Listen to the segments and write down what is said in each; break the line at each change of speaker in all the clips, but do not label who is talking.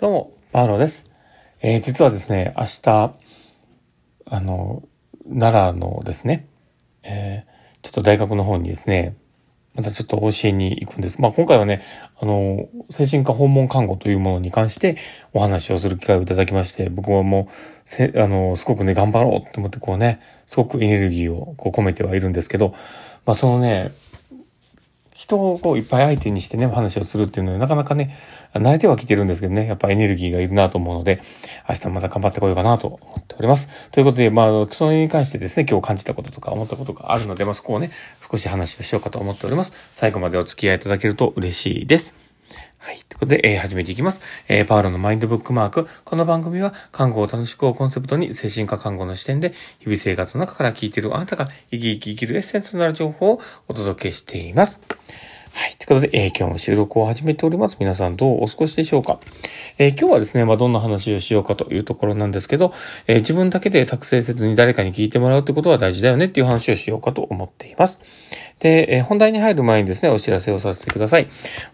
どうも、パーロです。えー、実はですね、明日、あの、奈良のですね、えー、ちょっと大学の方にですね、またちょっと教えに行くんです。まあ、今回はね、あの、精神科訪問看護というものに関してお話をする機会をいただきまして、僕はもう、せ、あの、すごくね、頑張ろうと思ってこうね、すごくエネルギーをこう込めてはいるんですけど、まあ、そのね、人をこういっぱい相手にしてね、お話をするっていうのはなかなかね、慣れてはきてるんですけどね、やっぱエネルギーがいるなと思うので、明日また頑張ってこようかなと思っております。ということで、まあ、それに関してですね、今日感じたこととか思ったことがあるので、まあ、そこをね、少し話をしようかと思っております。最後までお付き合いいただけると嬉しいです。はい。ということで、えー、始めていきます。えー、パウロのマインドブックマーク。この番組は、看護を楽しくをコンセプトに、精神科看護の視点で、日々生活の中から聞いているあなたが、生き生き生きるエッセンスのある情報をお届けしています。はい。ということで、えー、今日も収録を始めております。皆さんどうお過ごしでしょうか？えー、今日はですね、まあ、どんな話をしようかというところなんですけど、えー、自分だけで作成せずに誰かに聞いてもらうってことは大事だよねっていう話をしようかと思っています。で、え、本題に入る前にですね、お知らせをさせてください。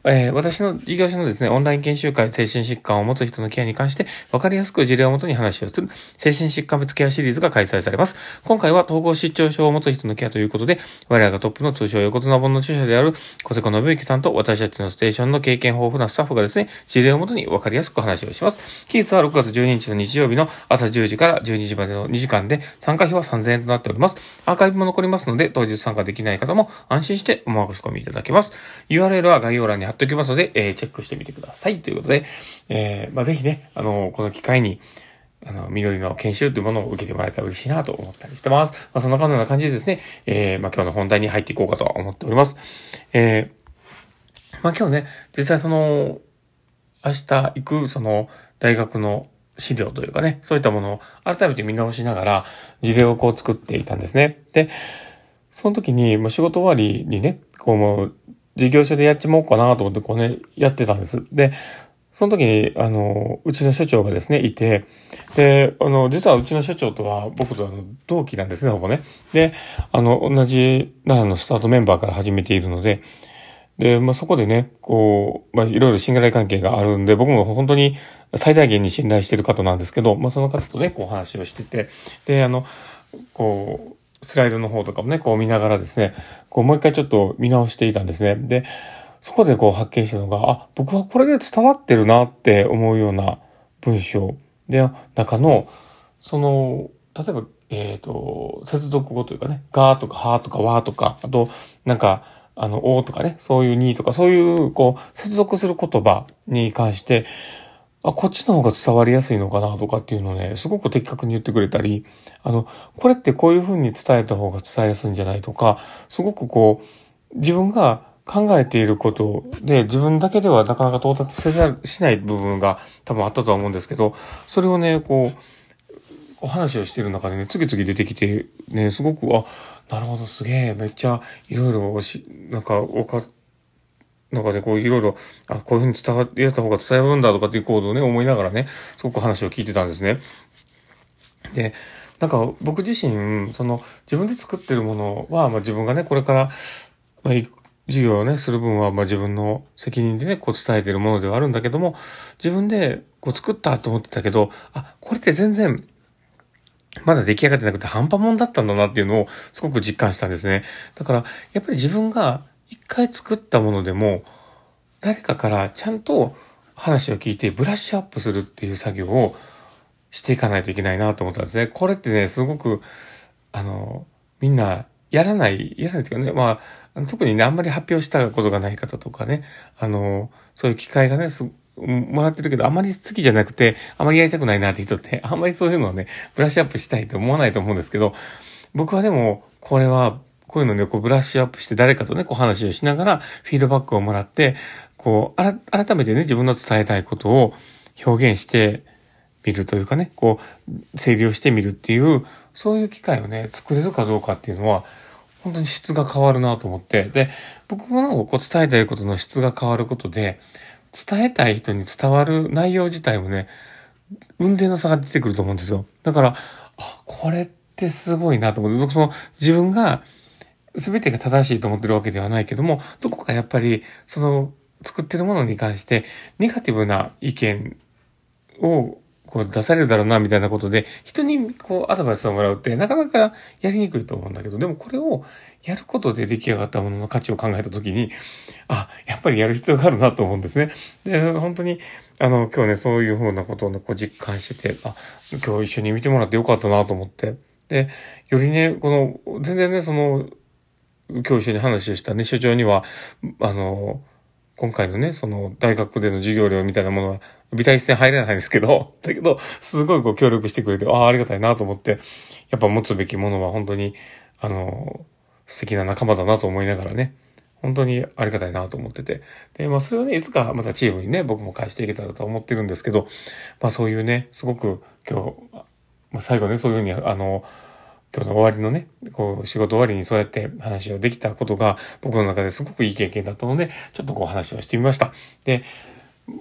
え、私の事業所のですね、オンライン研修会、精神疾患を持つ人のケアに関して、わかりやすく事例をもとに話をする、精神疾患別ケアシリーズが開催されます。今回は統合失調症を持つ人のケアということで、我らがトップの通称横綱本の著者である、小瀬小信之さんと私たちのステーションの経験豊富なスタッフがですね、事例をもとにわかりやすく話をします。期日は6月12日の日曜日の朝10時から12時までの2時間で、参加費は3000円となっております。アーカイブも残りますので、当日参加できない方も安心してお申し込みいただけます。URL は概要欄に貼っておきますので、えー、チェックしてみてください。ということで、えー、まあ、ぜひね、あの、この機会に、あの、緑の研修というものを受けてもらえたら嬉しいなと思ったりしてます。まあ、そんなような感じでですね、えー、まあ、今日の本題に入っていこうかと思っております。えー、まあ、今日ね、実際その、明日行く、その、大学の資料というかね、そういったものを改めて見直しながら、事例をこう作っていたんですね。で、その時に、もう仕事終わりにね、こうもう、事業所でやっちまおうかなと思ってこうね、やってたんです。で、その時に、あの、うちの所長がですね、いて、で、あの、実はうちの所長とは僕とあの、同期なんですね、ほぼね。で、あの、同じ奈良のスタートメンバーから始めているので、で、まあ、そこでね、こう、まあ、いろいろ信頼関係があるんで、僕も本当に最大限に信頼してる方なんですけど、まあ、その方とね、こう話をしてて、で、あの、こう、スライドの方とかもね、こう見ながらですね、こうもう一回ちょっと見直していたんですね。で、そこでこう発見したのが、あ、僕はこれで伝わってるなって思うような文章で、中の、その、例えば、えっ、ー、と、接続語というかね、ガーとかハーとかワーとか、あと、なんか、あの、おとかね、そういうにとか、そういう、こう、接続する言葉に関して、あ、こっちの方が伝わりやすいのかなとかっていうのをね、すごく的確に言ってくれたり、あの、これってこういう風に伝えた方が伝えやすいんじゃないとか、すごくこう、自分が考えていることで自分だけではなかなか到達しない部分が多分あったとは思うんですけど、それをね、こう、お話をしている中でね、次々出てきて、ね、すごく、あ、なるほど、すげえ、めっちゃ、いろいろ、なんか、おか、なんかね、こういろいろ、あ、こういうふうに伝わって、やった方が伝わるんだとかっていうことをね、思いながらね、すごく話を聞いてたんですね。で、なんか僕自身、その自分で作ってるものは、まあ自分がね、これから、まあ、授業をね、する分は、まあ自分の責任でね、こう伝えてるものではあるんだけども、自分でこう作ったと思ってたけど、あ、これって全然まだ出来上がってなくて半端もんだったんだなっていうのをすごく実感したんですね。だから、やっぱり自分が一回作ったものでも、誰かからちゃんと話を聞いてブラッシュアップするっていう作業をしていかないといけないなと思ったんですね。これってね、すごく、あの、みんなやらない、やらないっていうかね、まあ、特にね、あんまり発表したことがない方とかね、あの、そういう機会がね、もらってるけど、あまり好きじゃなくて、あまりやりたくないなって人って、あんまりそういうのをね、ブラッシュアップしたいと思わないと思うんですけど、僕はでも、これは、こういうのね、こうブラッシュアップして誰かとね、こう話をしながら、フィードバックをもらって、こう、あら改めてね、自分の伝えたいことを表現してみるというかね、こう、整理をしてみるっていう、そういう機会をね、作れるかどうかっていうのは、本当に質が変わるなと思って、で、僕のこう伝えたいことの質が変わることで、伝えたい人に伝わる内容自体もね、運転の差が出てくると思うんですよ。だから、あ、これってすごいなと思って、その自分が全てが正しいと思ってるわけではないけども、どこかやっぱり、その作ってるものに関して、ネガティブな意見をこう出されるだろうな、みたいなことで、人にこうアドバイスをもらうってなかなかやりにくいと思うんだけど、でもこれをやることで出来上がったものの価値を考えたときに、あ、やっぱりやる必要があるなと思うんですね。で、本当に、あの、今日ね、そういうふうなことをね、こう実感してて、あ、今日一緒に見てもらってよかったなと思って。で、よりね、この、全然ね、その、今日一緒に話をしたね、所長には、あの、今回のね、その大学での授業料みたいなものは、微体一線入れないんですけど、だけど、すごいこう協力してくれて、ああ、ありがたいなと思って、やっぱ持つべきものは本当に、あの、素敵な仲間だなと思いながらね、本当にありがたいなと思ってて。で、まあそれをね、いつかまたチームにね、僕も返していけたらと思ってるんですけど、まあそういうね、すごく今日、まあ、最後ね、そういうふうに、あの、今日の終わりのね、こう、仕事終わりにそうやって話をできたことが、僕の中ですごくいい経験だったので、ちょっとこう話をしてみました。で、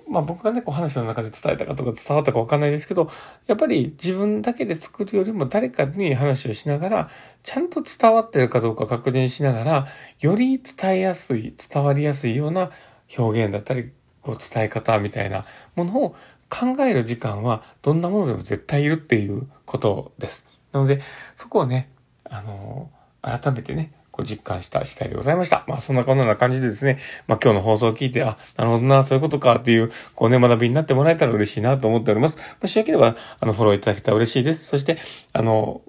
まあ僕がね、こう話の中で伝えたかとか伝わったかわかんないですけど、やっぱり自分だけで作るよりも誰かに話をしながら、ちゃんと伝わってるかどうか確認しながら、より伝えやすい、伝わりやすいような表現だったり、こう伝え方みたいなものを考える時間はどんなものでも絶対いるっていうことです。なので、そこをね、あのー、改めてね、こう実感した次第でございました。まあそんなこんな感じでですね、まあ今日の放送を聞いて、あ、なるほどな、そういうことかっていう、こうね、学びになってもらえたら嬉しいなと思っております。もしよければ、あの、フォローいただけたら嬉しいです。そして、あの、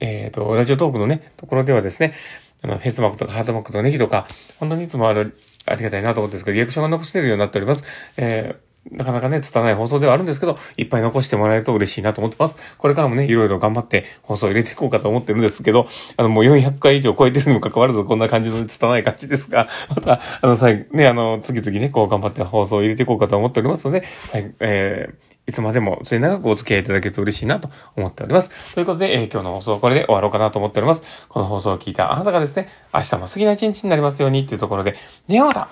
えっ、ー、と、ラジオトークのね、ところではですね、あの、フェイスマークとかハートマークとネギとか、本当にいつもあの、ありがたいなと思うんですけど、リアクションが残せるようになっております。えーなかなかね、伝わない放送ではあるんですけど、いっぱい残してもらえると嬉しいなと思ってます。これからもね、いろいろ頑張って放送入れていこうかと思ってるんですけど、あの、もう400回以上超えてるにも関わらず、こんな感じの伝わない感じですが、また、あの、最後、ね、あの、次々ね、こう頑張って放送を入れていこうかと思っておりますので、最えーいつまでも末長くお付き合いいただけると嬉しいなと思っております。ということで、えー、今日の放送はこれで終わろうかなと思っております。この放送を聞いたあなたがですね、明日も素敵な一日になりますようにっていうところで、ではまた